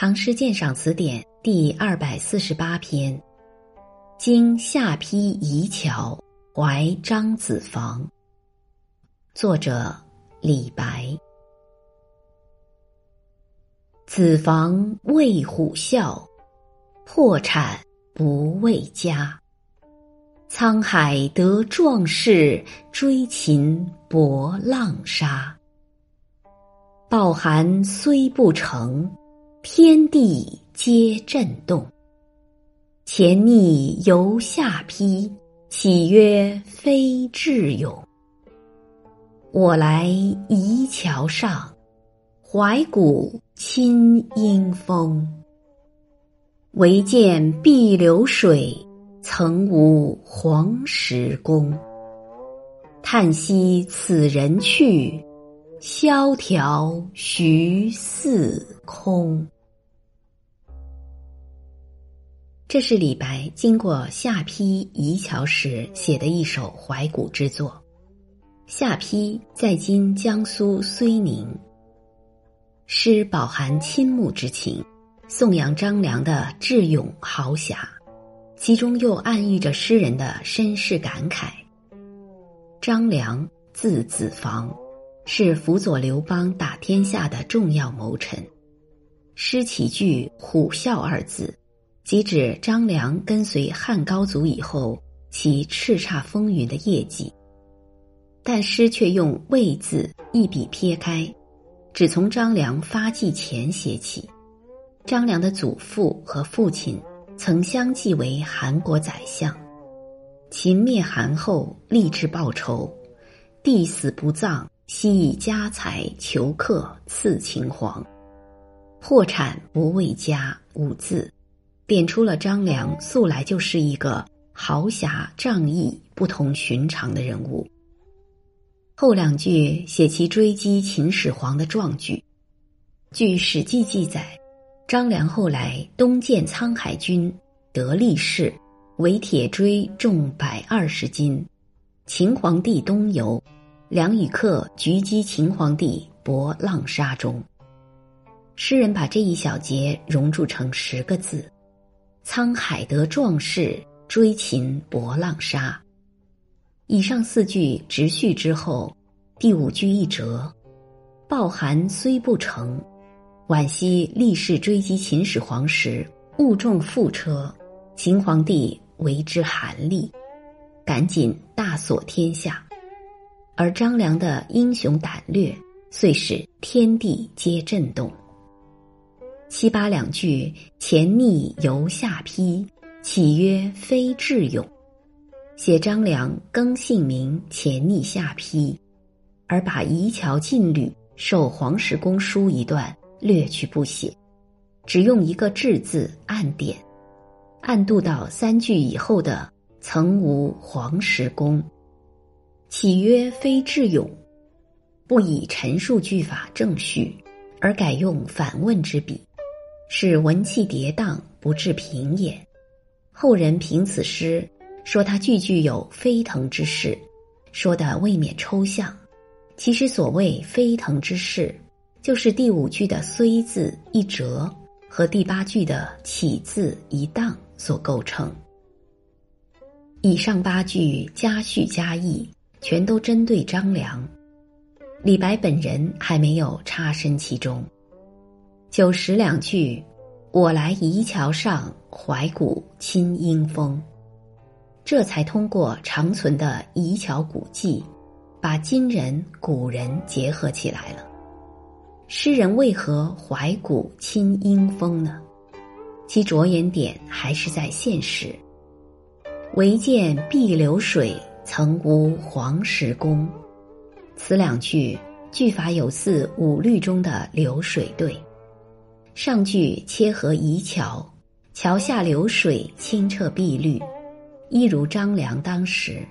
唐诗鉴赏词典第二百四十八篇，经下邳移桥怀张子房。作者李白。子房为虎啸，破产不为家。沧海得壮士，追秦搏浪沙。抱寒虽不成。天地皆震动，前逆犹下邳，岂曰非智勇？我来移桥上，怀古亲阴风。唯见碧流水，曾无黄石公。叹息此人去。萧条徐似空。这是李白经过下邳移桥时写的一首怀古之作。下邳在今江苏睢宁。诗饱含倾慕之情，颂扬张良的智勇豪侠，其中又暗喻着诗人的身世感慨。张良字子房。是辅佐刘邦打天下的重要谋臣。诗起句“虎啸”二字，即指张良跟随汉高祖以后其叱咤风云的业绩。但诗却用“魏”字一笔撇开，只从张良发迹前写起。张良的祖父和父亲曾相继为韩国宰相，秦灭韩后立志报仇，弟死不葬。昔以家财求客赐秦皇，破产不为家五字，点出了张良素来就是一个豪侠仗义、不同寻常的人物。后两句写其追击秦始皇的壮举。据《史记》记载，张良后来东见沧海军，得力士，为铁锥重百二十斤，秦皇帝东游。梁与客狙击秦皇帝搏浪沙中，诗人把这一小节熔铸成十个字：“沧海得壮士，追秦博浪沙。”以上四句直叙之后，第五句一折：“抱寒虽不成，惋惜力士追击秦始皇时误中副车，秦皇帝为之寒栗，赶紧大锁天下。”而张良的英雄胆略，遂使天地皆震动。七八两句前逆犹下邳，岂曰非智勇？写张良更姓名前逆下邳，而把移桥禁旅受黄石公书一段略去不写，只用一个智字暗点，暗度到三句以后的曾无黄石公。岂曰非智勇？不以陈述句法正序，而改用反问之笔，使文气跌宕，不致平也。后人评此诗，说他句句有飞腾之势，说的未免抽象。其实所谓飞腾之势，就是第五句的“虽”字一折和第八句的“起”字一荡所构成。以上八句加叙加意。全都针对张良，李白本人还没有插身其中。九十两句，我来移桥上，怀古亲英风，这才通过长存的移桥古迹，把今人古人结合起来了。诗人为何怀古亲英风呢？其着眼点还是在现实。唯见碧流水。曾无黄石公，此两句句法有似五律中的流水对。上句切合移桥，桥下流水清澈碧绿，一如张良当时。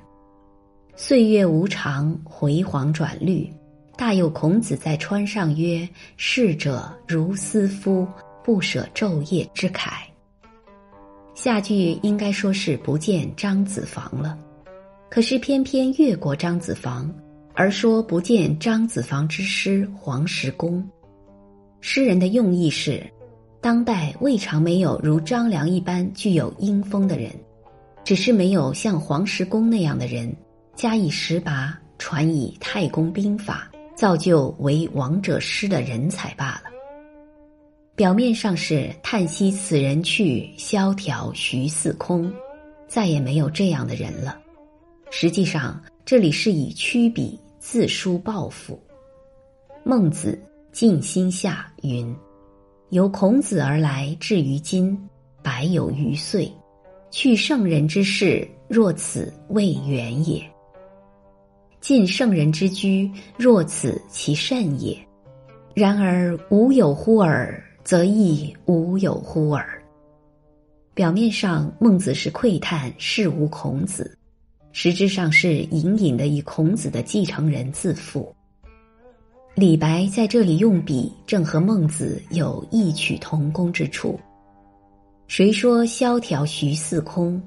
岁月无常，回黄转绿，大有孔子在川上曰：“逝者如斯夫，不舍昼夜之慨。”下句应该说是不见张子房了。可是偏偏越过张子房，而说不见张子房之师黄石公。诗人的用意是：当代未尝没有如张良一般具有英风的人，只是没有像黄石公那样的人加以实拔，传以太公兵法，造就为王者师的人才罢了。表面上是叹息此人去，萧条徐似空，再也没有这样的人了。实际上，这里是以曲笔自抒抱负。孟子尽心下云。由孔子而来，至于今，百有余岁。去圣人之事，若此未远也；进圣人之居，若此其甚也。然而无有乎尔，则亦无有乎尔。表面上，孟子是喟叹世无孔子，实质上是隐隐的以孔子的继承人自负。李白在这里用笔，正和孟子有异曲同工之处。谁说萧条徐似空？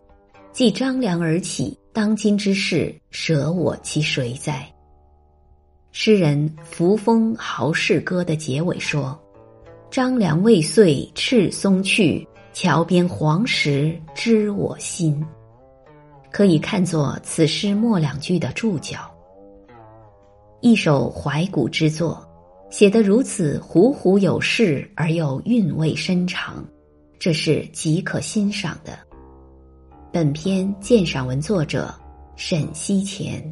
即张良而起，当今之事，舍我其谁哉？诗人《扶风豪士歌》的结尾说：“张良未遂赤松去，桥边黄石知我心。”可以看作此诗末两句的注脚。一首怀古之作，写得如此虎虎有势而又韵味深长，这是极可欣赏的。本篇鉴赏文作者沈西前。